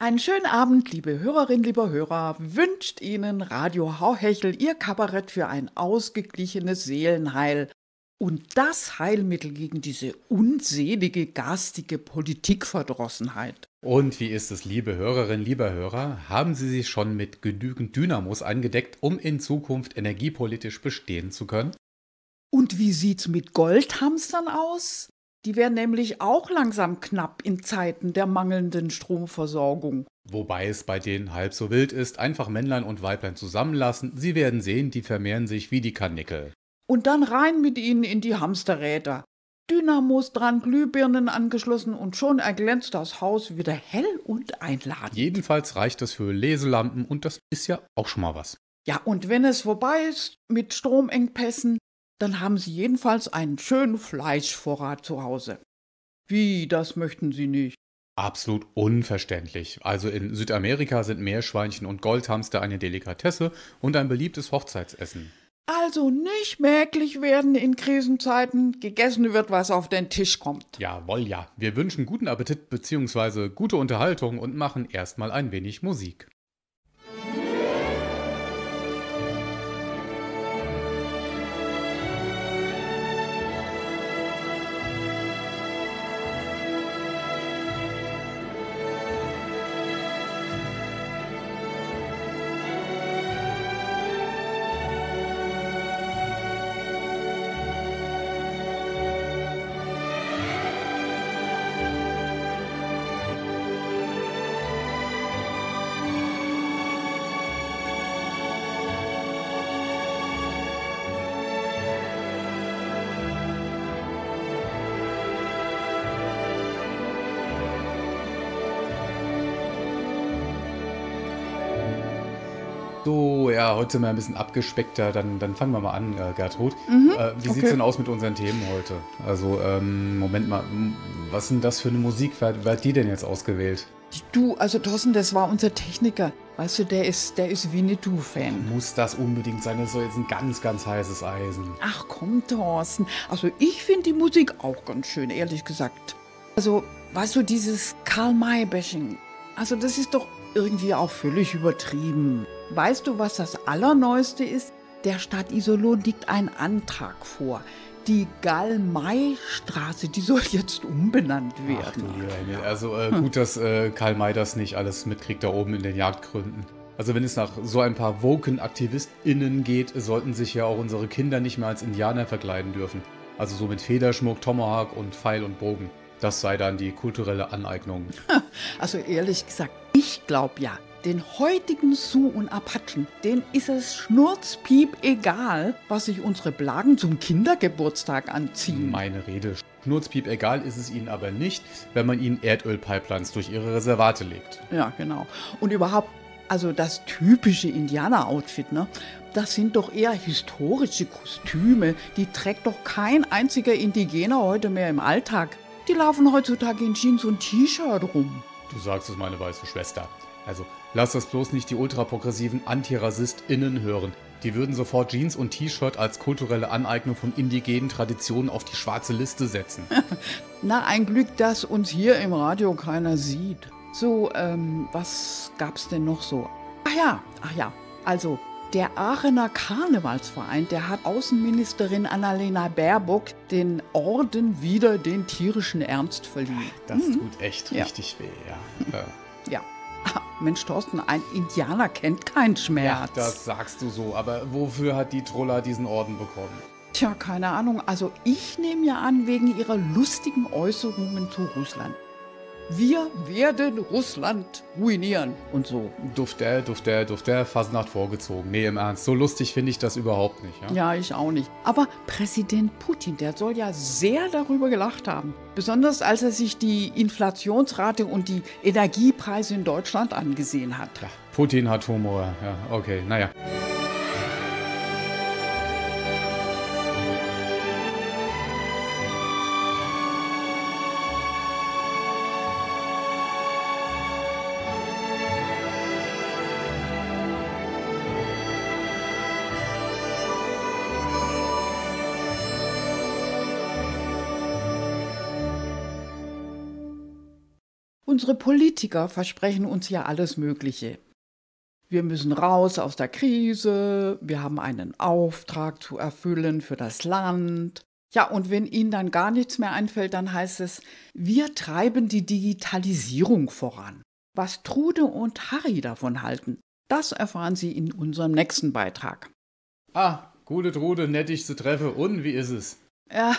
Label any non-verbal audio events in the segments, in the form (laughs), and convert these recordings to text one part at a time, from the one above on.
Einen schönen Abend, liebe Hörerinnen, lieber Hörer, wünscht Ihnen Radio Hauhechel Ihr Kabarett für ein ausgeglichenes Seelenheil und das Heilmittel gegen diese unselige, garstige Politikverdrossenheit. Und wie ist es, liebe Hörerinnen, lieber Hörer? Haben Sie sich schon mit genügend Dynamos angedeckt, um in Zukunft energiepolitisch bestehen zu können? Und wie sieht's mit Goldhamstern aus? Die werden nämlich auch langsam knapp in Zeiten der mangelnden Stromversorgung. Wobei es bei denen halb so wild ist, einfach Männlein und Weiblein zusammenlassen. Sie werden sehen, die vermehren sich wie die Karnickel. Und dann rein mit ihnen in die Hamsterräder. Dynamos dran, Glühbirnen angeschlossen und schon erglänzt das Haus wieder hell und einladend. Jedenfalls reicht es für Leselampen und das ist ja auch schon mal was. Ja, und wenn es vorbei ist mit Stromengpässen, dann haben Sie jedenfalls einen schönen Fleischvorrat zu Hause. Wie, das möchten Sie nicht? Absolut unverständlich. Also in Südamerika sind Meerschweinchen und Goldhamster eine Delikatesse und ein beliebtes Hochzeitsessen. Also nicht merklich werden in Krisenzeiten, gegessen wird, was auf den Tisch kommt. Jawohl, ja. Wir wünschen guten Appetit bzw. gute Unterhaltung und machen erstmal ein wenig Musik. Ja, heute sind wir ein bisschen abgespeckter. Dann, dann fangen wir mal an, äh, Gertrud. Mhm, äh, wie okay. sieht's denn aus mit unseren Themen heute? Also, ähm, Moment mal, was ist denn das für eine Musik? Wer, wer hat die denn jetzt ausgewählt? Du, also Thorsten, das war unser Techniker. Weißt du, der ist, der ist Winnetou-Fan. Muss das unbedingt sein? Das ist doch jetzt ein ganz, ganz heißes Eisen. Ach komm, Thorsten. Also ich finde die Musik auch ganz schön, ehrlich gesagt. Also, weißt du, dieses Karl-May-Bashing, also das ist doch irgendwie auch völlig übertrieben. Weißt du, was das Allerneueste ist? Der Stadt Iserlohn liegt ein Antrag vor. Die Gall-May-Straße, die soll jetzt umbenannt Ach werden. Himmel. Also äh, gut, dass äh, Karl May das nicht alles mitkriegt da oben in den Jagdgründen. Also wenn es nach so ein paar Woken-AktivistInnen geht, sollten sich ja auch unsere Kinder nicht mehr als Indianer verkleiden dürfen. Also so mit Federschmuck, Tomahawk und Pfeil und Bogen. Das sei dann die kulturelle Aneignung. (laughs) Also ehrlich gesagt, ich glaube ja, den heutigen Sioux und Apachen, denen ist es schnurzpiep egal, was sich unsere Blagen zum Kindergeburtstag anziehen. Meine Rede. Schnurzpiep egal ist es ihnen aber nicht, wenn man ihnen Erdölpipelines durch ihre Reservate legt. Ja, genau. Und überhaupt, also das typische Indianer-Outfit, ne? Das sind doch eher historische Kostüme. Die trägt doch kein einziger Indigener heute mehr im Alltag. Die laufen heutzutage in Jeans und T-Shirt rum. Du sagst es, meine weiße Schwester. Also, lass das bloß nicht die ultraprogressiven AntirassistInnen hören. Die würden sofort Jeans und T-Shirt als kulturelle Aneignung von indigenen Traditionen auf die schwarze Liste setzen. (laughs) Na, ein Glück, dass uns hier im Radio keiner sieht. So, ähm, was gab's denn noch so? Ach ja, ach ja. Also, der Aachener Karnevalsverein, der hat Außenministerin Annalena Baerbock den Orden wieder den tierischen Ernst verliehen. Das tut echt Ja. richtig weh, ja. (laughs) Ja. (laughs) Mensch, Thorsten, ein Indianer kennt keinen ja, Schmerz. das sagst du so. Aber wofür hat die Troller diesen Orden bekommen? Tja, keine Ahnung. Also ich nehme ja an, wegen ihrer lustigen Äußerungen zu Russland. Wir werden Russland ruinieren und so. Dufter, Dufter, Dufter, Fasnacht vorgezogen. Nee, im Ernst, so lustig finde ich das überhaupt nicht. Ja? Ja, ich auch nicht. Aber Präsident Putin, der soll ja sehr darüber gelacht haben. Besonders als er sich die Inflationsrate und die Energiepreise in Deutschland angesehen hat. Ja, Putin hat Humor. Ja, okay, naja. Unsere Politiker versprechen uns ja alles Mögliche. Wir müssen raus aus der Krise, wir haben einen Auftrag zu erfüllen für das Land. Ja, und wenn Ihnen dann gar nichts mehr einfällt, dann heißt es, wir treiben die Digitalisierung voran. Was Trude und Harry davon halten, das erfahren Sie in unserem nächsten Beitrag. Ah, gute Trude, nett dich zu treffen. Und wie ist es? Ja,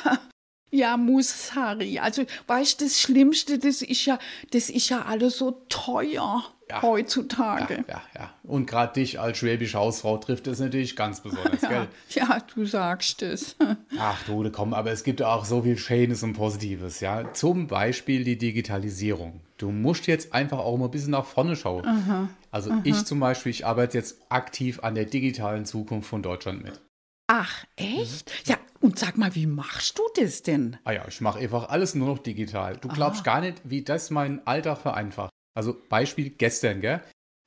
ja, muss Harry. Also, weißt du, das Schlimmste, das ist ja, das ist ja alles so teuer Ja. heutzutage. Ja, ja, ja. Und gerade dich als schwäbische Hausfrau trifft es natürlich ganz besonders, (laughs) Ja, gell? ja, du sagst es. (laughs) Ach, Trude, komm, aber es gibt auch so viel Schönes und Positives, ja. Zum Beispiel die Digitalisierung. Du musst jetzt einfach auch mal ein bisschen nach vorne schauen. Also ich zum Beispiel, ich arbeite jetzt aktiv an der digitalen Zukunft von Deutschland mit. Ach, echt? Ja, und sag mal, wie machst du das denn? Ah ja, ich mache einfach alles nur noch digital. Du glaubst gar nicht, wie das meinen Alltag vereinfacht. Also Beispiel gestern, gell?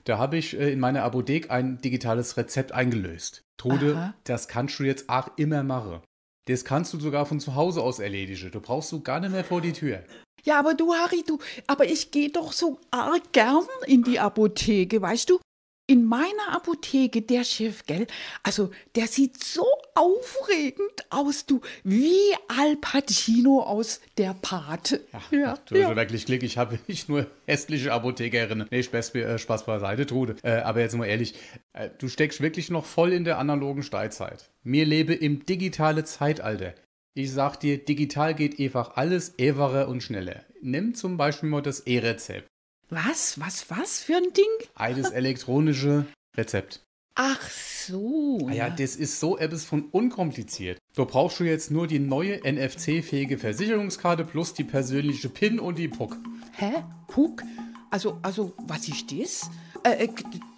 Da habe ich äh, in meiner Apotheke ein digitales Rezept eingelöst. Trude, Aha. das kannst du jetzt auch immer machen. Das kannst du sogar von zu Hause aus erledigen. Du brauchst du gar nicht mehr vor die Tür. Ja, aber du, Harry, du, aber ich gehe doch so arg gern in die Apotheke, weißt du? In meiner Apotheke, der Chef, gell? Also, der sieht so aufregend aus, du, wie Al Pacino aus der Pate. Ja, du hast wirklich Glück, ich habe nicht nur (laughs) hässliche Apothekerinnen. Nee, Spaß, äh, Spaß beiseite, Trude. Äh, aber jetzt mal ehrlich, äh, du steckst wirklich noch voll in der analogen Steinzeit. Mir lebe im digitale Zeitalter. Ich sag dir, digital geht einfach alles einfacher und schneller. Nimm zum Beispiel mal das E-Rezept. Was, was, was für ein Ding? Eines elektronische Rezept. Ach so. Ah ja, das ist so etwas von unkompliziert. Du brauchst du jetzt nur die neue NFC-fähige Versicherungskarte plus die persönliche PIN und die PUC. Hä? Puck? Also, also, was ist das? Äh, äh,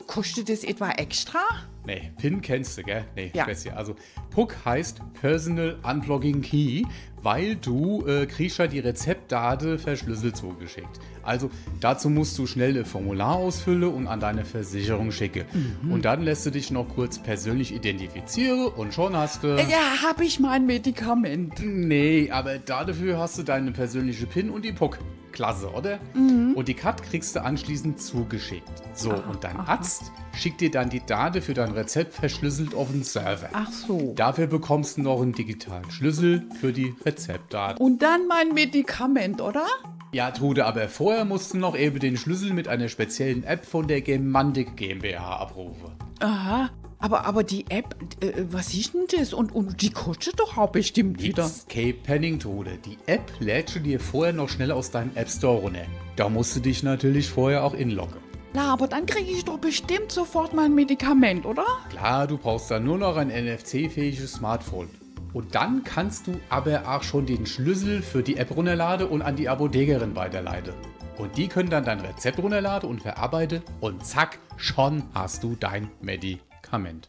kostet das etwa extra? Nee, PIN kennst du, gell? Nee, Ja. Späßchen. Also PUC heißt Personal Unblogging Key, weil du äh, kriegst ja die Rezeptdaten verschlüsselt zugeschickt. Also dazu musst du schnell ein Formular ausfüllen und an deine Versicherung schicken. Mhm. Und dann lässt du dich noch kurz persönlich identifizieren und schon hast du... Ja, habe ich mein Medikament. Nee, aber dafür hast du deine persönliche PIN und die PUC. Klasse, oder? Mhm. Und die Card kriegst du anschließend zugeschickt. So, und dein Arzt schickt dir dann die Daten für dein Rezept verschlüsselt auf den Server. Ach so. Dafür bekommst du noch einen digitalen Schlüssel für die Rezeptdaten. Und dann mein Medikament, oder? Ja, Trude, aber vorher musst du noch eben den Schlüssel mit einer speziellen App von der Gemandik GmbH abrufen. Aha. Aber, aber die App, äh, was ist denn das? Und, und die kostet doch auch bestimmt wieder. It's Cape Penning, Trude. Die App lädst du dir vorher noch schnell aus deinem App Store runter. Da musst du dich natürlich vorher auch inloggen. Na, aber dann kriege ich doch bestimmt sofort mein Medikament, oder? Klar, du brauchst dann nur noch ein NFC-fähiges Smartphone. Und dann kannst du aber auch schon den Schlüssel für die App runterladen und an die Apothekerin weiterleiten. Und die können dann dein Rezept runterladen und verarbeiten und zack, schon hast du dein Medikament.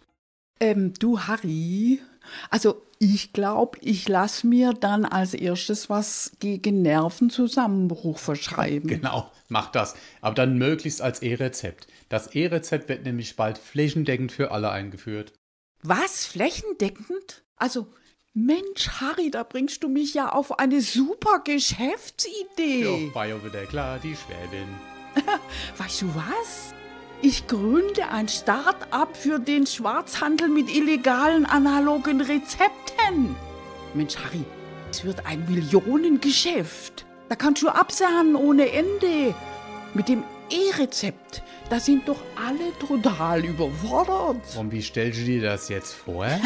Ähm, du Harry, also ich glaube, ich lasse mir dann als erstes was gegen Nervenzusammenbruch verschreiben. Genau, mach das. Aber dann möglichst als E-Rezept. Das E-Rezept wird nämlich bald flächendeckend für alle eingeführt. Was? Flächendeckend? Also, Mensch, Harry, da bringst du mich ja auf eine super Geschäftsidee. Jo, war ja wieder klar, die Schwäbin. (laughs) Weißt du was? Ich gründe ein Start-up für den Schwarzhandel mit illegalen analogen Rezepten. Mensch, Harry, es wird ein Millionengeschäft. Da kannst du absahnen ohne Ende. Mit dem E-Rezept, da sind doch alle total überfordert. Und wie stellst du dir das jetzt vor? (laughs)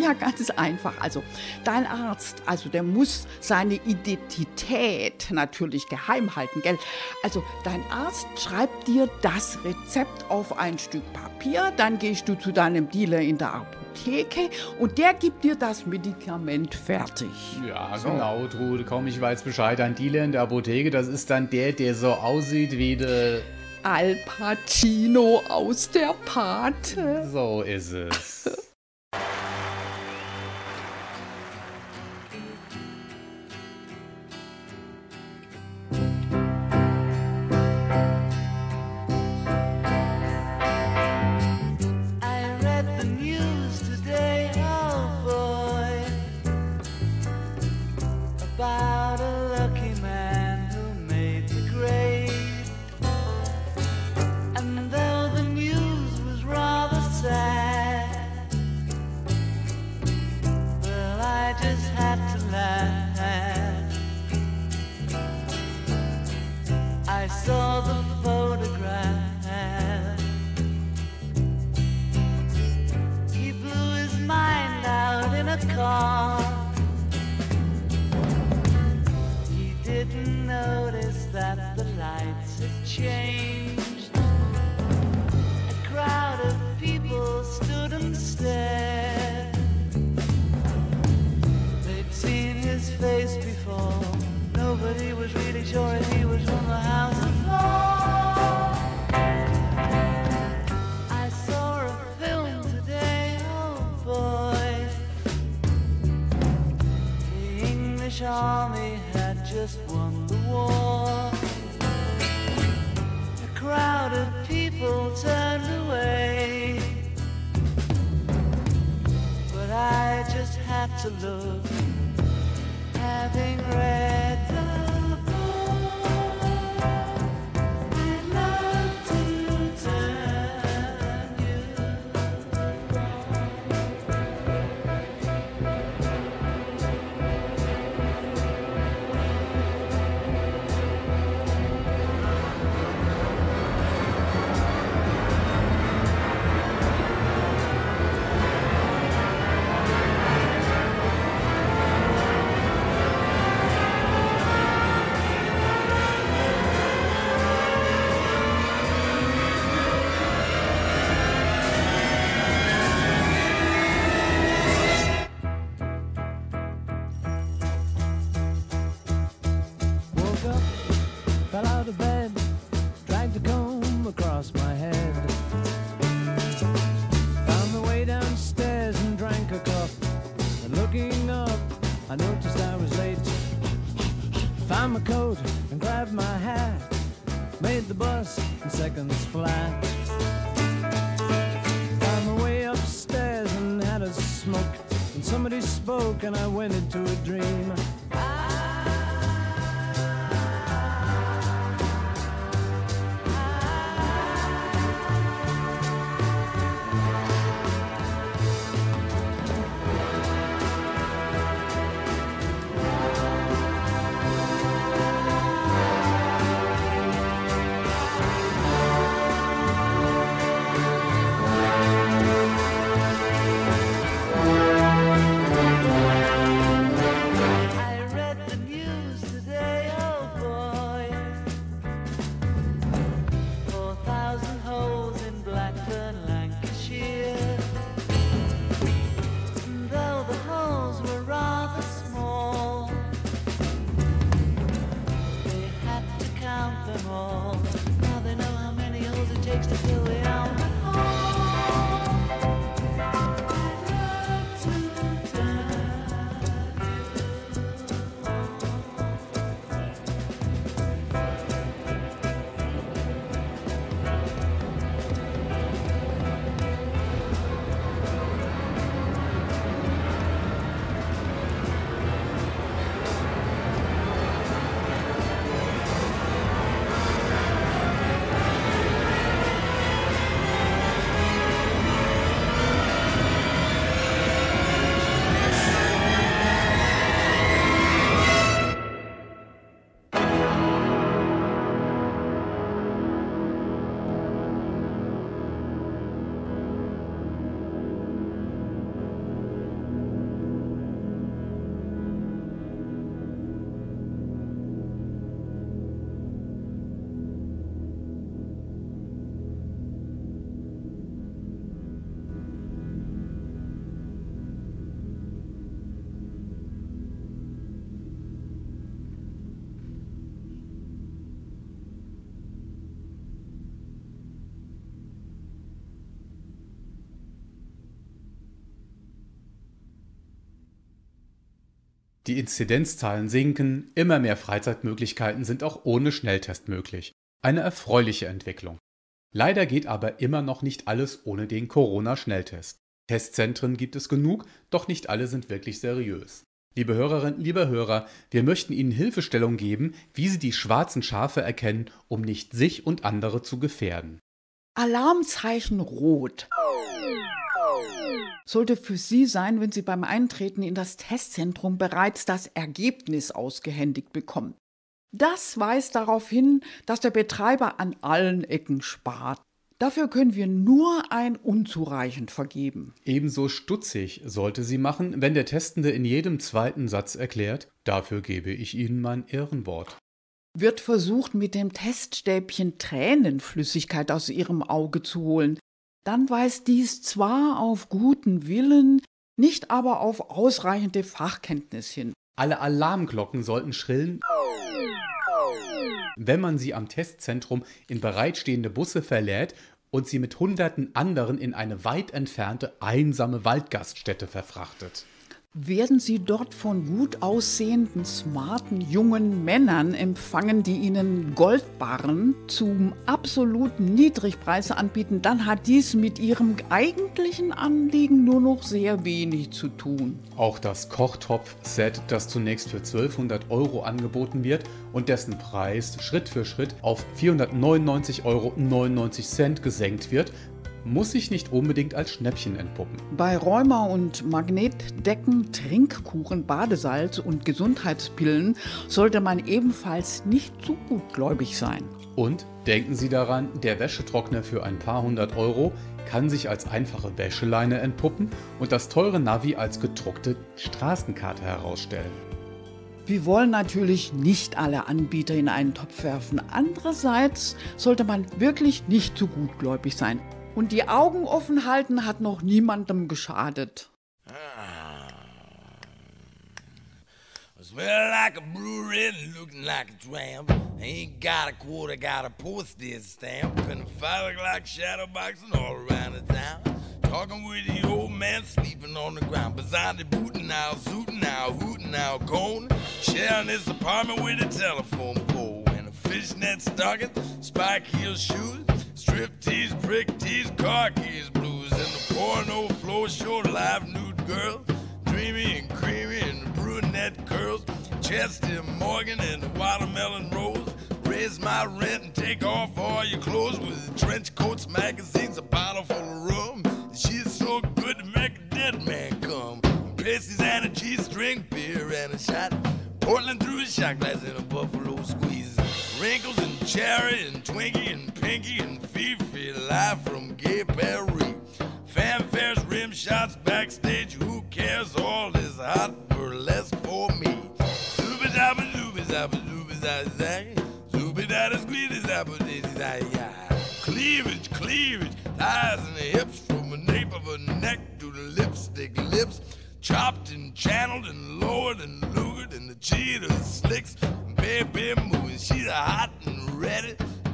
Ja, ganz einfach. Also, dein Arzt, also der muss seine Identität natürlich geheim halten, gell? Also, dein Arzt schreibt dir das Rezept auf ein Stück Papier, dann gehst du zu deinem Dealer in der Apotheke und der gibt dir das Medikament fertig. Ja, genau, Trude, komm, ich weiß Bescheid. Ein Dealer in der Apotheke, das ist dann der, der so aussieht wie der... Al Pacino aus der Pate. So ist es. (laughs) to love. Having read. and I went into Die Inzidenzzahlen sinken, immer mehr Freizeitmöglichkeiten sind auch ohne Schnelltest möglich. Eine erfreuliche Entwicklung. Leider geht aber immer noch nicht alles ohne den Corona-Schnelltest. Testzentren gibt es genug, doch nicht alle sind wirklich seriös. Liebe Hörerinnen, liebe Hörer, wir möchten Ihnen Hilfestellung geben, wie Sie die schwarzen Schafe erkennen, um nicht sich und andere zu gefährden. Alarmzeichen rot sollte für Sie sein, wenn Sie beim Eintreten in das Testzentrum bereits das Ergebnis ausgehändigt bekommen. Das weist darauf hin, dass der Betreiber an allen Ecken spart. Dafür können wir nur ein unzureichend vergeben. Ebenso stutzig sollte sie machen, wenn der Testende in jedem zweiten Satz erklärt, dafür gebe ich Ihnen mein Ehrenwort. Wird versucht, mit dem Teststäbchen Tränenflüssigkeit aus Ihrem Auge zu holen, dann weist dies zwar auf guten Willen, nicht aber auf ausreichende Fachkenntnis hin. Alle Alarmglocken sollten schrillen, wenn man sie am Testzentrum in bereitstehende Busse verlädt und sie mit hunderten anderen in eine weit entfernte, einsame Waldgaststätte verfrachtet. Werden sie dort von gut aussehenden, smarten jungen Männern empfangen, die ihnen Goldbarren zum absoluten Niedrigpreis anbieten, dann hat dies mit ihrem eigentlichen Anliegen nur noch sehr wenig zu tun. Auch das Kochtopf-Set, das zunächst für 1200 Euro angeboten wird und dessen Preis Schritt für Schritt auf 499,99 Euro gesenkt wird, muss sich nicht unbedingt als Schnäppchen entpuppen. Bei Rheuma und Magnetdecken, Trinkkuchen, Badesalz und Gesundheitspillen sollte man ebenfalls nicht zu gutgläubig sein. Und denken Sie daran, der Wäschetrockner für ein paar hundert Euro kann sich als einfache Wäscheleine entpuppen und das teure Navi als gedruckte Straßenkarte herausstellen. Wir wollen natürlich nicht alle Anbieter in einen Topf werfen. Andererseits sollte man wirklich nicht zu gutgläubig sein. Und die Augen offen halten hat noch niemandem geschadet. Smell like a brewery looking like a tramp. Ain't got a quarter, got a postage stamp. And a five o'clock shadow boxing all around the town. Talking with the old man sleeping on the ground. Beside the booting out, zooting out, hooting out, cone. Sharing this apartment with a telephone pole. And a fishnet stocking, spike heel shoes. Strip tees, brick tees, car keys, blues. And the porno floor show live nude girl. Dreamy and creamy and brunette curls. Chester Morgan and the watermelon rose. Raise my rent and take off all your clothes with trench coats, magazines, a bottle full of rum. She's so good to make a dead man come. Pasties and a G-string, beer and a shot. Portland through a shot glass and a buffalo squeeze. Wrinkles and cherry and Twinkie and Pinky and Fifi live from Gay Paris. Fanfares, rim shots backstage. Who cares? All this hot burlesque for me. Zooby dabba zooby zabba zooby zay zay. Zooby dabba squeeze zabba dizzy zay ya. Cleavage, cleavage, thighs and hips from the nape of her neck to the lipstick lips. Chopped and channeled and lowered and lured and the cheetah slicks. Baby moving, she's hot and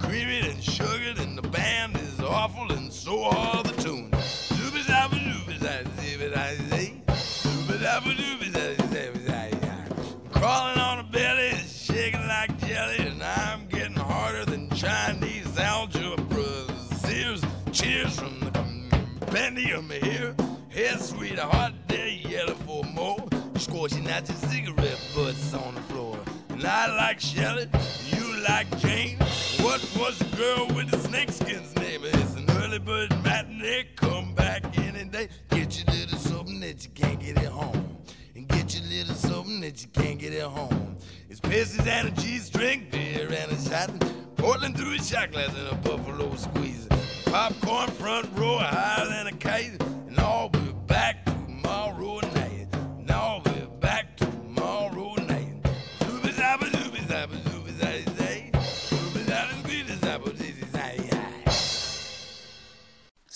Creamy and sugared and the band is awful and so are the tunes. Zabba zooby zay zibby zay zay. Zooby zabba zooby zay zibby zay zay. Crawling on a belly, shaking like jelly, and I'm getting harder than Chinese algebra. Sears, cheers from the compendium here. Here, sweetheart, there yellow for more. Scorching out your cigarette butts on the floor. And I like Shelley, you like Jane. What was the girl with the snakeskin's name? It's an early bird matinee. Come back any day. Get you little something that you can't get at home. And get you little something that you can't get at home. It's pasties and a G-string, beer and a shot. Portland through a shot glass and a buffalo squeeze. Popcorn front row higher than a kite.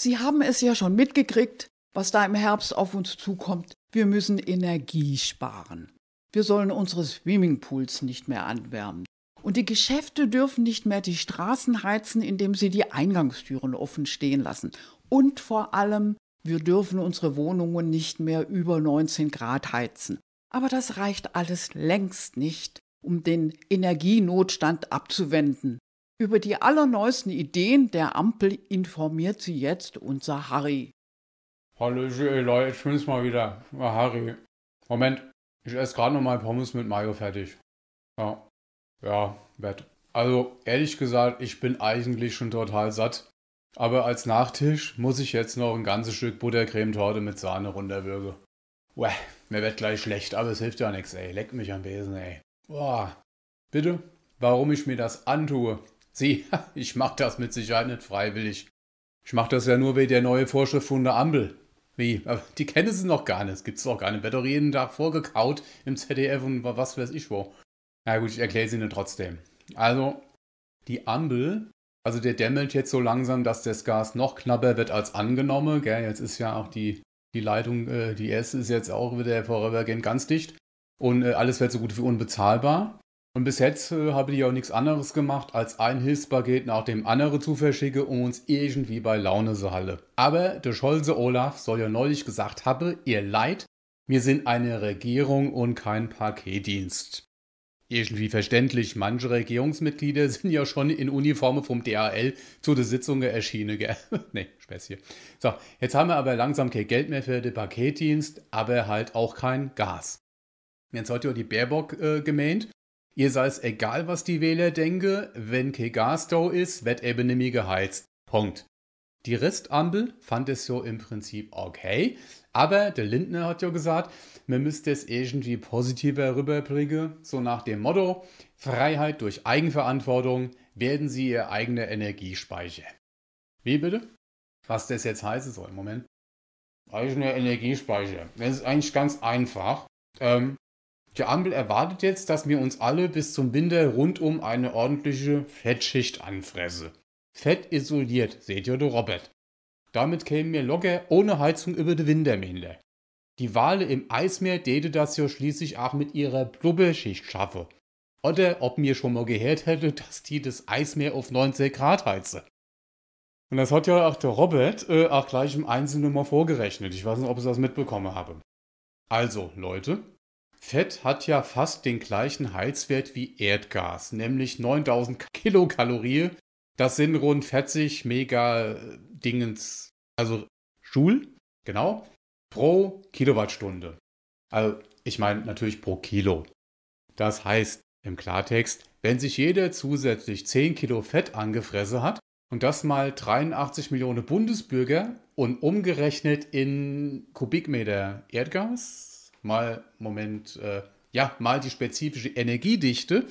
Sie haben es ja schon mitgekriegt, was da im Herbst auf uns zukommt. Wir müssen Energie sparen. Wir sollen unsere Swimmingpools nicht mehr anwärmen. Und die Geschäfte dürfen nicht mehr die Straßen heizen, indem sie die Eingangstüren offen stehen lassen. Und vor allem, wir dürfen unsere Wohnungen nicht mehr über 19 Grad heizen. Aber das reicht alles längst nicht, um den Energienotstand abzuwenden. Über die allerneuesten Ideen der Ampel informiert sie jetzt unser Harry. Hallo, Leute, ich bin's mal wieder. Ja, Harry. Moment, ich esse gerade noch mal Pommes mit Mayo fertig. Ja. Ja, Bett. Also, ehrlich gesagt, ich bin eigentlich schon total satt. Aber als Nachtisch muss ich jetzt noch ein ganzes Stück Buttercremetorte mit Sahne runterwürgen. Uäh, mir wird gleich schlecht, aber es hilft ja nichts, ey. Leck mich am Besen, ey. Boah. Bitte? Warum ich mir das antue? Sieh, (laughs) ich mach das mit Sicherheit nicht freiwillig. Ich mach das ja nur wegen der neuen Vorschrift von der Ampel. Wie? Die kennen sie noch gar nicht. Es gibt's doch gar nicht. Wird doch jeden Tag vorgekaut im ZDF und was weiß ich wo. Na gut, ich erkläre sie Ihnen trotzdem. Also, die Ampel, also der dämmelt jetzt so langsam, dass das Gas noch knapper wird als angenommen. Gell? Jetzt ist ja auch die, die Leitung, äh, die erste ist jetzt auch wieder vorübergehend ganz dicht. Und äh, alles wird so gut wie unbezahlbar. Und bis jetzt äh, habe ich auch nichts anderes gemacht, als ein Hilfspaket nach dem anderen zu verschicken, um uns irgendwie bei Laune zu halten. Aber der Scholze Olaf soll ja neulich gesagt haben, ihr Leid, wir sind eine Regierung und kein Paketdienst. Irgendwie verständlich, manche Regierungsmitglieder (laughs) sind ja schon in Uniformen vom DHL zu der Sitzung erschienen, gell? (laughs) nee, Späßchen. So, jetzt haben wir aber langsam kein Geld mehr für den Paketdienst, aber halt auch kein Gas. Jetzt hat ja die Baerbock äh, gemeint, Ihr sei es egal, was die Wähler denken, wenn kein Gas da ist, wird eben nicht mehr geheizt. Punkt. Die Restampel fand es so im Prinzip okay, aber der Lindner hat ja gesagt, man müsste es irgendwie positiver rüberbringen, so nach dem Motto, Freiheit durch Eigenverantwortung, werden Sie Ihr eigener Energiespeicher. Wie bitte? Was das jetzt heißen soll, Moment. Eigener Energiespeicher. Das ist eigentlich ganz einfach. Ähm, die Ampel erwartet jetzt, dass wir uns alle bis zum Winter rundum eine ordentliche Fettschicht anfressen. Fett isoliert, seht ihr, du Robert. Damit kämen wir locker ohne Heizung über die Wintermänner. Die Wale im Eismeer täte das ja schließlich auch mit ihrer Blubberschicht schaffe. Oder ob mir schon mal gehört hätte, dass die das Eismeer auf 90 Grad heize. Und das hat ja auch der Robert äh, auch gleich im Einzelnen mal vorgerechnet. Ich weiß nicht, ob ich das mitbekommen habe. Also, Leute, Fett hat ja fast den gleichen Heizwert wie Erdgas, nämlich 9000 Kilokalorien. Das sind rund 40 Mega Dingens, also Joule, genau, pro Kilowattstunde. Also ich meine natürlich pro Kilo. Das heißt im Klartext, wenn sich jeder zusätzlich 10 Kilo Fett angefressen hat und das mal 83 Millionen Bundesbürger und umgerechnet in Kubikmeter Erdgas, mal Moment, äh, ja, mal die spezifische Energiedichte,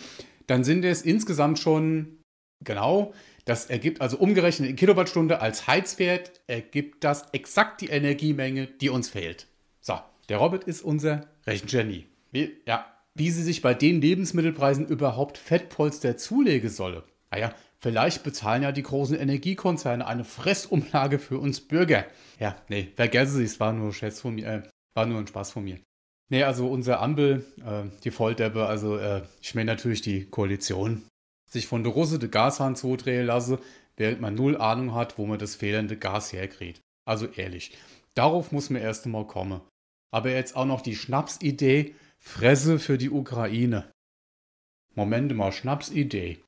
dann sind es insgesamt schon genau, das ergibt also umgerechnet in Kilowattstunde als Heizwert, ergibt das exakt die Energiemenge, die uns fehlt. So, der Robert ist unser Rechengenie. Wie, ja, wie sie sich bei den Lebensmittelpreisen überhaupt Fettpolster zulegen solle. Naja, vielleicht bezahlen ja die großen Energiekonzerne eine Fressumlage für uns Bürger. Ja, nee, vergessen Sie es, war nur ein von mir, äh, war nur ein Spaß von mir. Nee, also unser Ampel, äh, die Volldeppe, also äh, ich meine natürlich die Koalition, sich von der Russe de Gashahn zudrehen lasse, während man null Ahnung hat, wo man das fehlende Gas herkriegt. Also ehrlich, darauf muss man erst einmal kommen. Aber jetzt auch noch die Schnapsidee, Fresse für die Ukraine. Moment mal, Schnapsidee.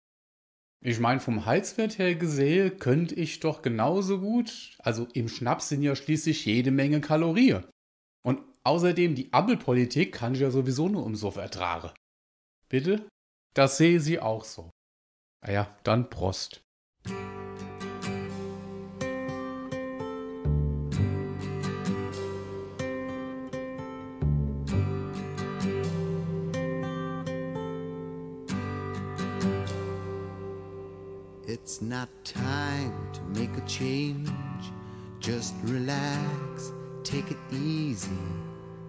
Ich meine, vom Heizwert her gesehen, könnte ich doch genauso gut, also im Schnaps sind ja schließlich jede Menge Kalorien. Außerdem, die Ampelpolitik kann ich ja sowieso nur um so ertragen. Bitte? Das sehe sie auch so. Ah dann Prost. It's not time to make a change. Just relax, take it easy.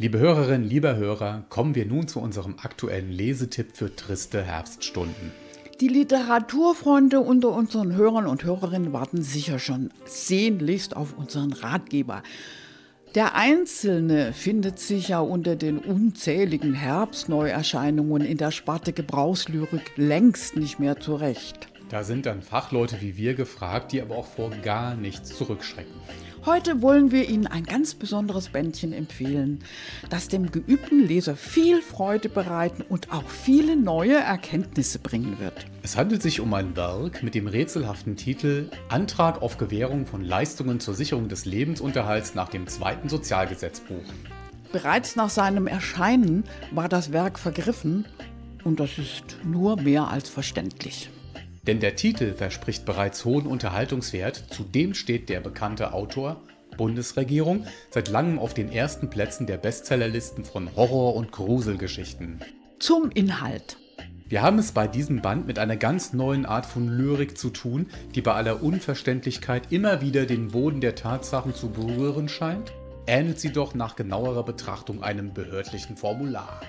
Liebe Hörerinnen, lieber Hörer, kommen wir nun zu unserem aktuellen Lesetipp für triste Herbststunden. Die Literaturfreunde unter unseren Hörern und Hörerinnen warten sicher schon sehnlichst auf unseren Ratgeber. Der Einzelne findet sich ja unter den unzähligen Herbstneuerscheinungen in der Sparte Gebrauchslyrik längst nicht mehr zurecht. Da sind dann Fachleute wie wir gefragt, die aber auch vor gar nichts zurückschrecken. Heute wollen wir Ihnen ein ganz besonderes Bändchen empfehlen, das dem geübten Leser viel Freude bereiten und auch viele neue Erkenntnisse bringen wird. Es handelt sich um ein Werk mit dem rätselhaften Titel Antrag auf Gewährung von Leistungen zur Sicherung des Lebensunterhalts nach dem zweiten Sozialgesetzbuch. Bereits nach seinem Erscheinen war das Werk vergriffen und das ist nur mehr als verständlich. Denn der Titel verspricht bereits hohen Unterhaltungswert, zudem steht der bekannte Autor, Bundesregierung, seit langem auf den ersten Plätzen der Bestsellerlisten von Horror- und Gruselgeschichten. Zum Inhalt. Wir haben es bei diesem Band mit einer ganz neuen Art von Lyrik zu tun, die bei aller Unverständlichkeit immer wieder den Boden der Tatsachen zu berühren scheint, ähnelt sie doch nach genauerer Betrachtung einem behördlichen Formular.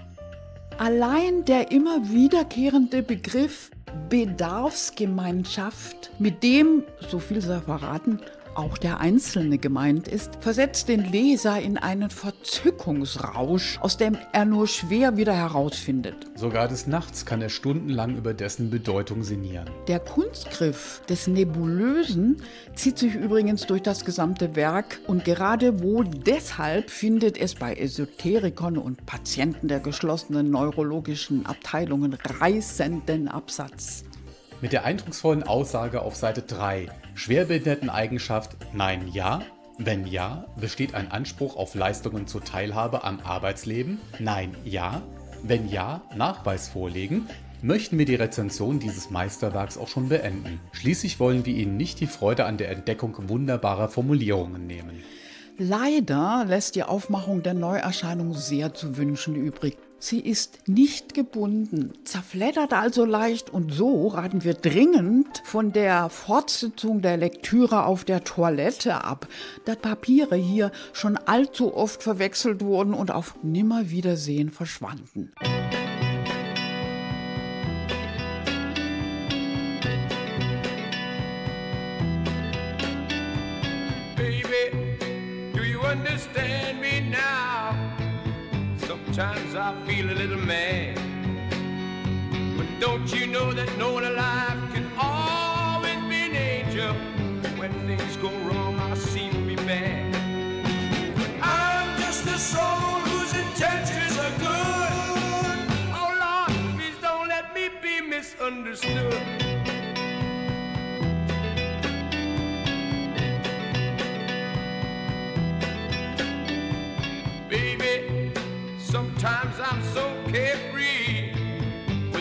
Allein der immer wiederkehrende Begriff Bedarfsgemeinschaft, mit dem, so viel sei verraten, auch der Einzelne gemeint ist, versetzt den Leser in einen Verzückungsrausch, aus dem er nur schwer wieder herausfindet. Sogar des Nachts kann er stundenlang über dessen Bedeutung sinnieren. Der Kunstgriff des Nebulösen zieht sich übrigens durch das gesamte Werk und gerade wohl deshalb findet es bei Esoterikern und Patienten der geschlossenen neurologischen Abteilungen reißenden Absatz. Mit der eindrucksvollen Aussage auf Seite 3, Schwerbehinderteneigenschaft Nein, ja. Wenn ja, besteht ein Anspruch auf Leistungen zur Teilhabe am Arbeitsleben? Nein, ja. Wenn ja, Nachweis vorlegen, möchten wir die Rezension dieses Meisterwerks auch schon beenden. Schließlich wollen wir Ihnen nicht die Freude an der Entdeckung wunderbarer Formulierungen nehmen. Leider lässt die Aufmachung der Neuerscheinung sehr zu wünschen übrig. Sie ist nicht gebunden, zerfleddert also leicht und so raten wir dringend von der Fortsetzung der Lektüre auf der Toilette ab, da Papiere hier schon allzu oft verwechselt wurden und auf Nimmerwiedersehen verschwanden. Baby, do you understand? Sometimes I feel a little mad. But don't you know that no one alive can always be an angel? When things go wrong, I seem to be bad. But I'm just a soul whose intentions are good. Oh Lord, please don't let me be misunderstood.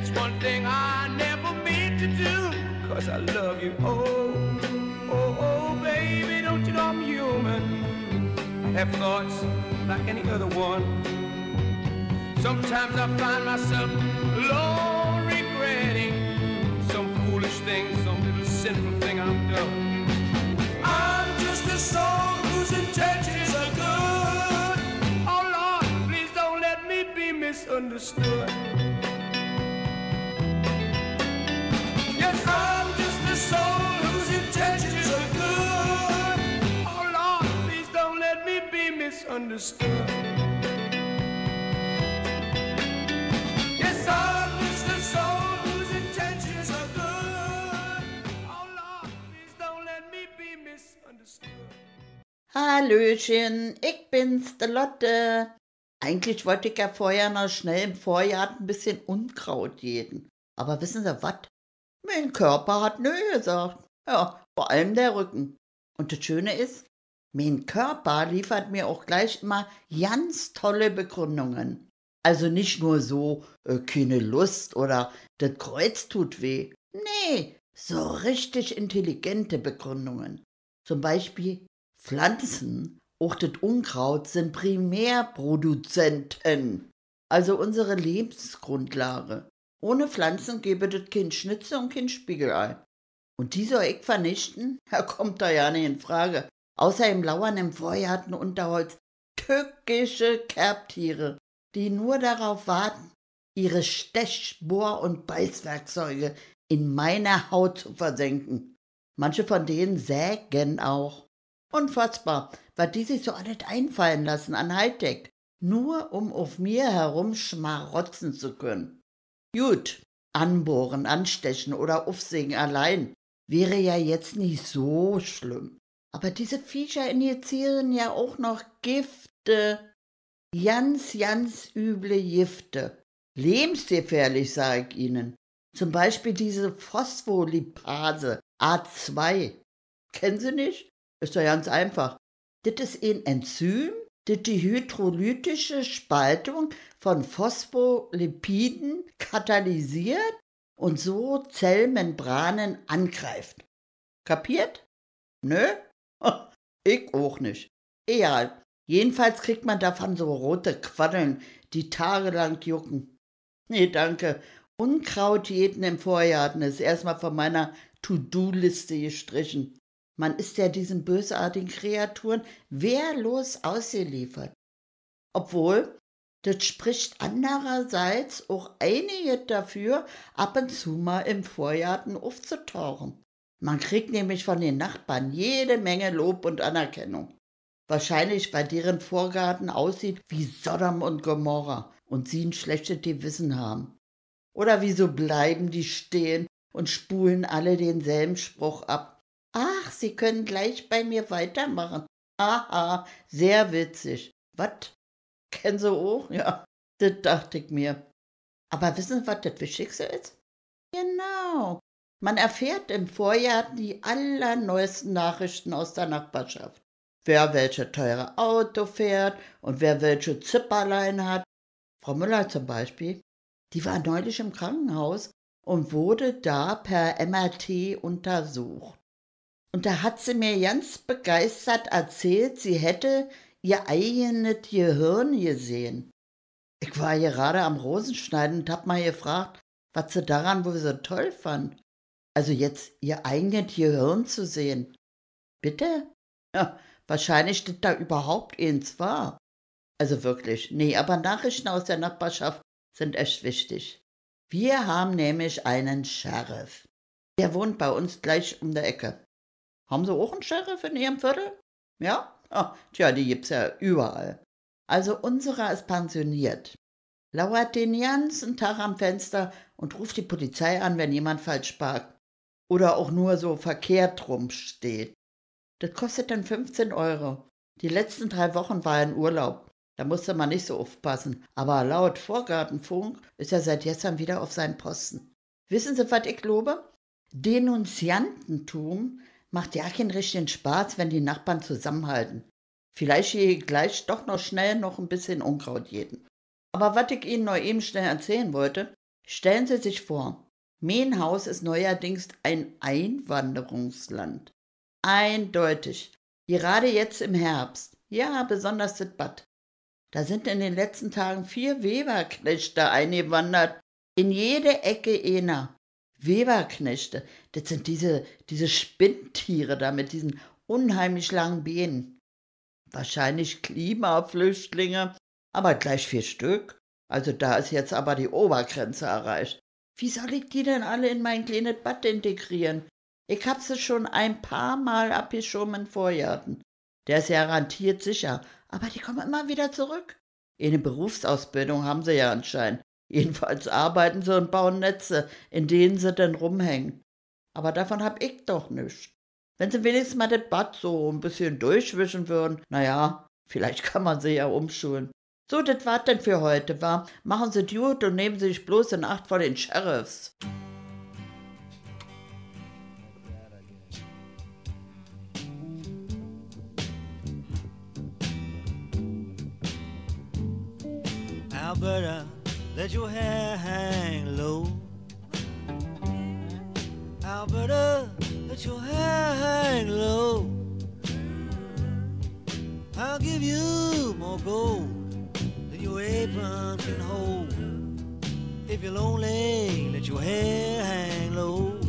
that's one thing I never mean to do, cause I love you. Oh, oh, oh, baby, don't you know I'm human? I have thoughts like any other one. Sometimes I find myself alone regretting some foolish thing, some little sinful thing I've done. I'm just a soul whose intentions are good. Oh Lord, please don't let me be misunderstood. Misunderstood. Hallöchen, ich bin's, der Lotte. Eigentlich wollte ich ja vorher noch schnell im Vorjahr ein bisschen Unkraut jäten. Aber wissen Sie was? Mein Körper hat nö gesagt. Ja, vor allem der Rücken. Und das Schöne ist, mein Körper liefert mir auch gleich immer ganz tolle Begründungen. Also nicht nur so, äh, keine Lust oder das Kreuz tut weh. Nee, so richtig intelligente Begründungen. Zum Beispiel Pflanzen, auch das Unkraut, sind Primärproduzenten, also unsere Lebensgrundlage. Ohne Pflanzen gäbe das kein Schnitzel und kein Spiegelei. Und die soll ich vernichten? (laughs) Er kommt da ja nicht in Frage. Außerdem lauern im Vorgarten Unterholz tückische Kerbtiere, die nur darauf warten, ihre Stech-, Bohr- und Beißwerkzeuge in meiner Haut zu versenken. Manche von denen sägen auch. Unfassbar, was die sich so alles einfallen lassen an Hightech, nur um auf mir herum schmarotzen zu können. Gut, anbohren, anstechen oder aufsägen allein wäre ja jetzt nicht so schlimm. Aber diese Viecher injizieren ja auch noch Gifte. Ganz, ganz üble Gifte. Lebensgefährlich, sage ich Ihnen. Zum Beispiel diese Phospholipase A2. Kennen Sie nicht? Ist doch ganz einfach. Das ist ein Enzym, das die hydrolytische Spaltung von Phospholipiden katalysiert und so Zellmembranen angreift. Kapiert? Nö? (laughs) Ich auch nicht. Egal. Jedenfalls kriegt man davon so rote Quaddeln, die tagelang jucken. Nee, danke. Unkraut jeden im Vorjahren ist erstmal von meiner To-Do-Liste gestrichen. Man ist ja diesen bösartigen Kreaturen wehrlos ausgeliefert. Obwohl, das spricht andererseits auch einige dafür, ab und zu mal im Vorgarten aufzutauchen. Man kriegt nämlich von den Nachbarn jede Menge Lob und Anerkennung. Wahrscheinlich, weil deren Vorgarten aussieht wie Sodom und Gomorra und sie ein schlechtes Gewissen haben. Oder wieso bleiben die stehen und spulen alle denselben Spruch ab? Ach, sie können gleich bei mir weitermachen. Aha, sehr witzig. Was? Kennen Sie auch? Ja, das dachte ich mir. Aber wissen Sie, was das Wichtigste ist? Genau. Man erfährt im Vorjahr die allerneuesten Nachrichten aus der Nachbarschaft. Wer welche teure Auto fährt und wer welche Zipperlein hat. Frau Müller zum Beispiel, die war neulich im Krankenhaus und wurde da per MRT untersucht. Und da hat sie mir ganz begeistert erzählt, sie hätte ihr eigenes Gehirn gesehen. Ich war gerade am Rosenschneiden und hab mal gefragt, was sie daran wohl so toll fand. Also jetzt ihr eigenes Gehirn zu sehen. Bitte? Ja, wahrscheinlich steht da überhaupt eins war. Also wirklich, nee, aber Nachrichten aus der Nachbarschaft sind echt wichtig. Wir haben nämlich einen Sheriff. Der wohnt bei uns gleich um der Ecke. Haben Sie auch einen Sheriff in Ihrem Viertel? Ja? Ah, tja, die gibt's ja überall. Also unserer ist pensioniert. Lauert den ganzen Tag am Fenster und ruft die Polizei an, wenn jemand falsch parkt. Oder auch nur so verkehrt rumsteht. Das kostet dann 15 Euro. Die letzten drei Wochen war er in Urlaub. Da musste man nicht so aufpassen. Aber laut Vorgartenfunk ist er seit gestern wieder auf seinem Posten. Wissen Sie, was ich glaube? Denunziantentum macht ja keinen richtigen Spaß, wenn die Nachbarn zusammenhalten. Vielleicht hier gleich doch noch schnell noch ein bisschen Unkraut jeden. Aber was ich Ihnen noch eben schnell erzählen wollte, stellen Sie sich vor, Mehnhaus ist neuerdings ein Einwanderungsland. Eindeutig. Gerade jetzt im Herbst. Ja, besonders das Bad. Da sind in den letzten Tagen vier Weberknechte eingewandert. In jede Ecke einer. Weberknechte, das sind diese, diese Spinntiere da mit diesen unheimlich langen Beinen. Wahrscheinlich Klimaflüchtlinge, aber gleich vier Stück. Also da ist jetzt aber die Obergrenze erreicht. Wie soll ich die denn alle in mein kleines Bad integrieren? Ich hab sie schon ein paar Mal abgeschoben in Vorjahren. Der ist ja garantiert sicher, aber die kommen immer wieder zurück. Eine Berufsausbildung haben sie ja anscheinend. Jedenfalls arbeiten sie und bauen Netze, in denen sie dann rumhängen. Aber davon hab ich doch nichts. Wenn sie wenigstens mal das Bad so ein bisschen durchwischen würden, naja, vielleicht kann man sie ja umschulen. So, das war's denn für heute, war. Machen Sie gut und nehmen Sie sich bloß in Acht vor den Sheriffs. Alberta, let your hair hang low. Alberta, let your hair hang low. I'll give you more gold your apron can hold. If you're lonely, let your hair hang low.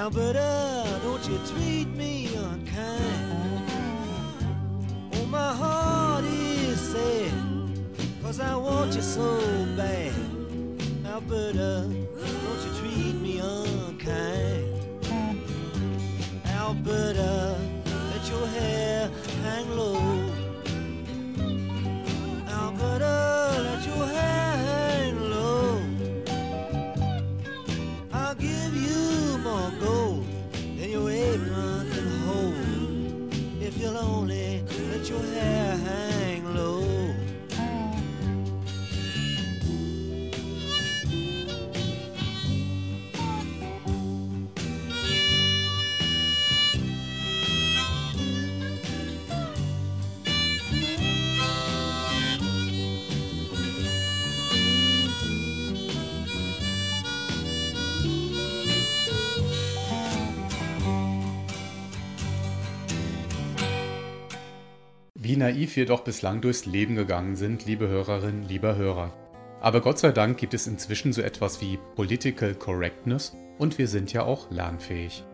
Alberta, uh, don't you treat me unkind. Oh, my heart is sad, cause I want you so bad. Alberta, uh, don't you treat me unkind. Alberta, uh, let your hair hang low. Naiv wir doch bislang durchs Leben gegangen sind, liebe Hörerinnen, lieber Hörer. Aber Gott sei Dank gibt es inzwischen so etwas wie Political Correctness und wir sind ja auch lernfähig.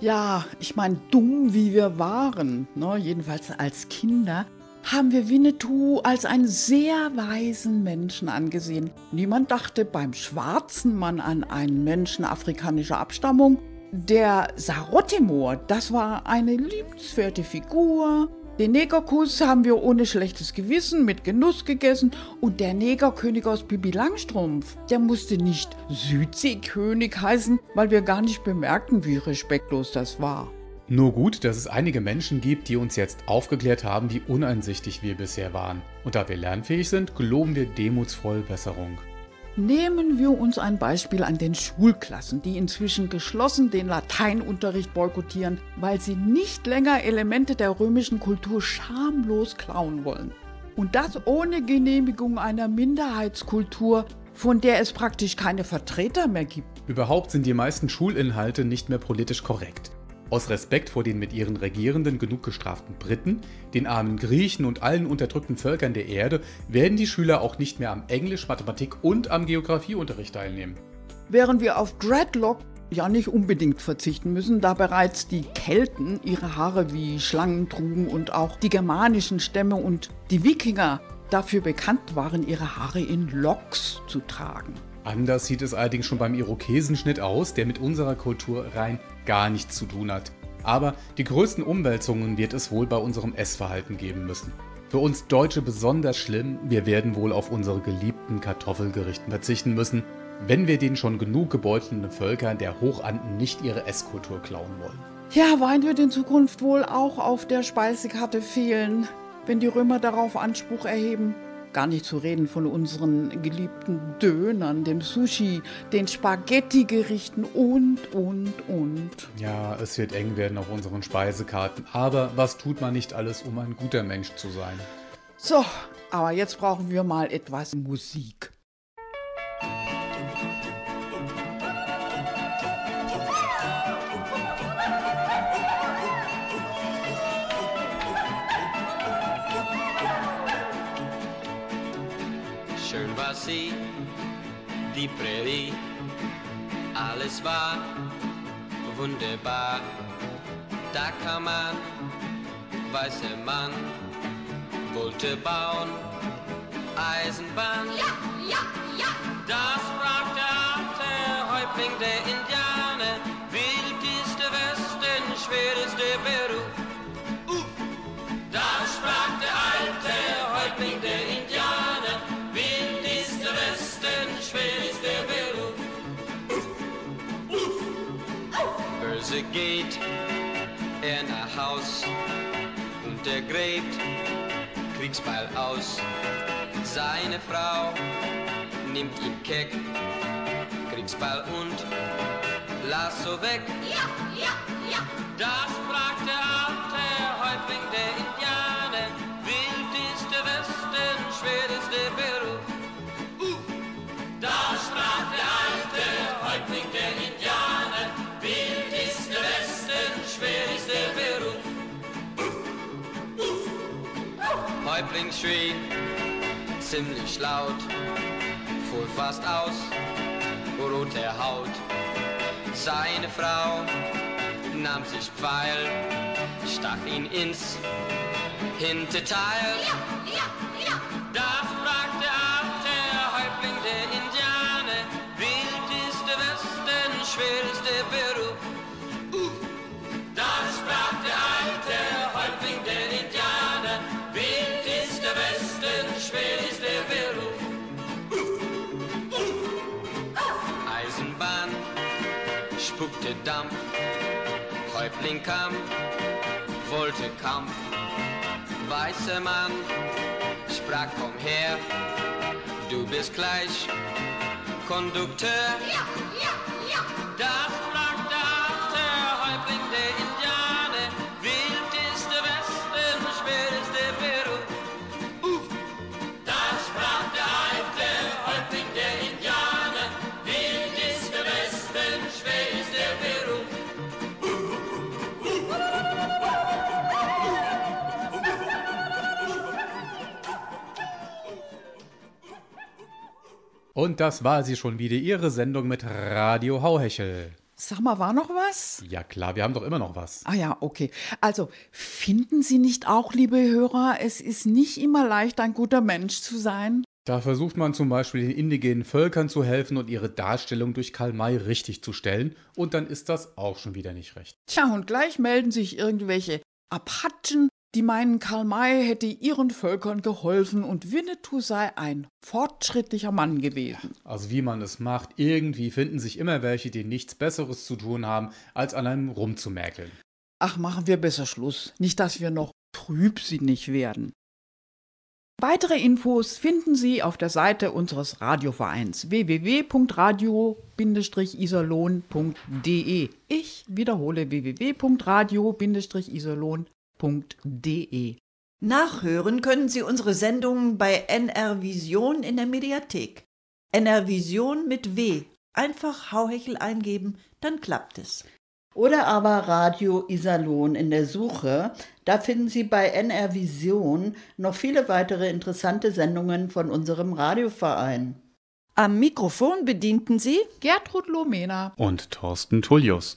Ja, ich meine, dumm wie wir waren, ne, jedenfalls als Kinder, haben wir Winnetou als einen sehr weisen Menschen angesehen. Niemand dachte beim schwarzen Mann an einen Menschen afrikanischer Abstammung. Der Sarotimor, das war eine liebenswerte Figur. Den Negerkuss haben wir ohne schlechtes Gewissen mit Genuss gegessen und der Negerkönig aus Bibi Langstrumpf, der musste nicht Südseekönig heißen, weil wir gar nicht bemerkten, wie respektlos das war. Nur gut, dass es einige Menschen gibt, die uns jetzt aufgeklärt haben, wie uneinsichtig wir bisher waren. Und da wir lernfähig sind, geloben wir demutsvoll Besserung. Nehmen wir uns ein Beispiel an den Schulklassen, die inzwischen geschlossen den Lateinunterricht boykottieren, weil sie nicht länger Elemente der römischen Kultur schamlos klauen wollen. Und das ohne Genehmigung einer Minderheitskultur, von der es praktisch keine Vertreter mehr gibt. Überhaupt sind die meisten Schulinhalte nicht mehr politisch korrekt. Aus Respekt vor den mit ihren Regierenden genug gestraften Briten, den armen Griechen und allen unterdrückten Völkern der Erde werden die Schüler auch nicht mehr am Englisch, Mathematik und am Geografieunterricht teilnehmen. Während wir auf Dreadlock ja nicht unbedingt verzichten müssen, da bereits die Kelten ihre Haare wie Schlangen trugen und auch die germanischen Stämme und die Wikinger dafür bekannt waren, ihre Haare in Locks zu tragen. Anders sieht es allerdings schon beim Irokesenschnitt aus, der mit unserer Kultur rein gar nichts zu tun hat. Aber die größten Umwälzungen wird es wohl bei unserem Essverhalten geben müssen. Für uns Deutsche besonders schlimm, wir werden wohl auf unsere geliebten Kartoffelgerichten verzichten müssen, wenn wir den schon genug gebeutelten Völkern der Hochanden nicht ihre Esskultur klauen wollen. Ja, Wein wird in Zukunft wohl auch auf der Speisekarte fehlen, wenn die Römer darauf Anspruch erheben. Gar nicht zu reden von unseren geliebten Dönern, dem Sushi, den Spaghetti-Gerichten und, und, und. Ja, es wird eng werden auf unseren Speisekarten. Aber was tut man nicht alles, um ein guter Mensch zu sein? So, aber jetzt brauchen wir mal etwas Musik. Sie, die Prärie, alles war wunderbar. Da kam man, weiße Mann, wollte bauen, Eisenbahn. Ja, ja, ja. Das sprach der alte Häuptling der Indianer, wildeste Westen, schwereste Beruf. Geht er nach Haus und er gräbt Kriegsbeil aus. Seine Frau nimmt ihn keck, Kriegsball und Lasso weg. Ja, ja, ja. Das sprach der Häuptling schrie ziemlich laut, fuhr fast aus, rote Haut. Seine Frau nahm sich Pfeil, stach ihn ins Hinterteil. Ja. Häuptling kam, wollte Kampf. Weißer Mann sprach, komm her, du bist gleich Kondukteur. Ja, ja, Und das war sie schon wieder, Ihre Sendung mit Radio Hauhechel. Sag mal, war noch was? Ja klar, wir haben doch immer noch was. Ah ja, okay. Also, finden Sie nicht auch, liebe Hörer, es ist nicht immer leicht, ein guter Mensch zu sein? Da versucht man zum Beispiel den indigenen Völkern zu helfen und ihre Darstellung durch Karl May richtig zu stellen. Und dann ist das auch schon wieder nicht recht. Tja, und gleich melden sich irgendwelche Apachen, die meinen, Karl May hätte ihren Völkern geholfen und Winnetou sei ein fortschrittlicher Mann gewesen. Also wie man es macht, irgendwie finden sich immer welche, die nichts Besseres zu tun haben, als an einem rumzumäkeln. Ach, machen wir besser Schluss. Nicht, dass wir noch trübsinnig werden. Weitere Infos finden Sie auf der Seite unseres Radiovereins www.radio-iserlohn.de. Ich wiederhole www.radio-iserlohn.de. Nachhören können Sie unsere Sendungen bei NR Vision in der Mediathek. NR Vision mit W. Einfach Hauhechel eingeben, dann klappt es. Oder aber Radio Iserlohn in der Suche. Da finden Sie bei NR Vision noch viele weitere interessante Sendungen von unserem Radioverein. Am Mikrofon bedienten Sie Gertrud Lomena. Und Thorsten Tullius.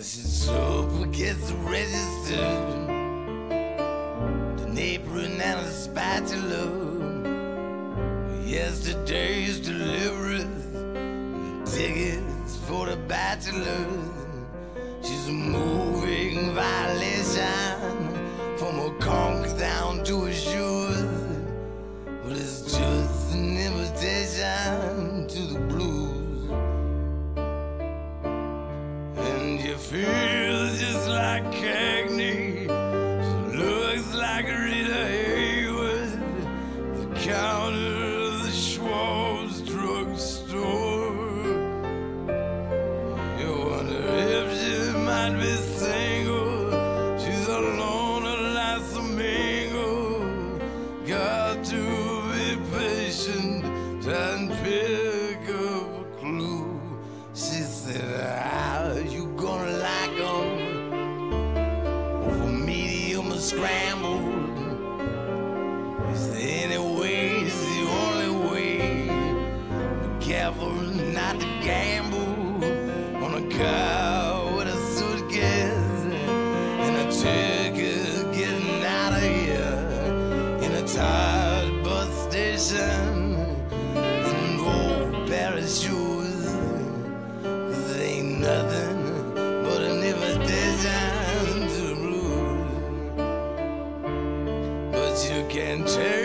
She's up gets registered. The apron and a spatula. Yesterday's deliveries. Tickets for the bachelors. She's a moving violation. From her conch down to her shoes. But it's just an invitation to the blues. You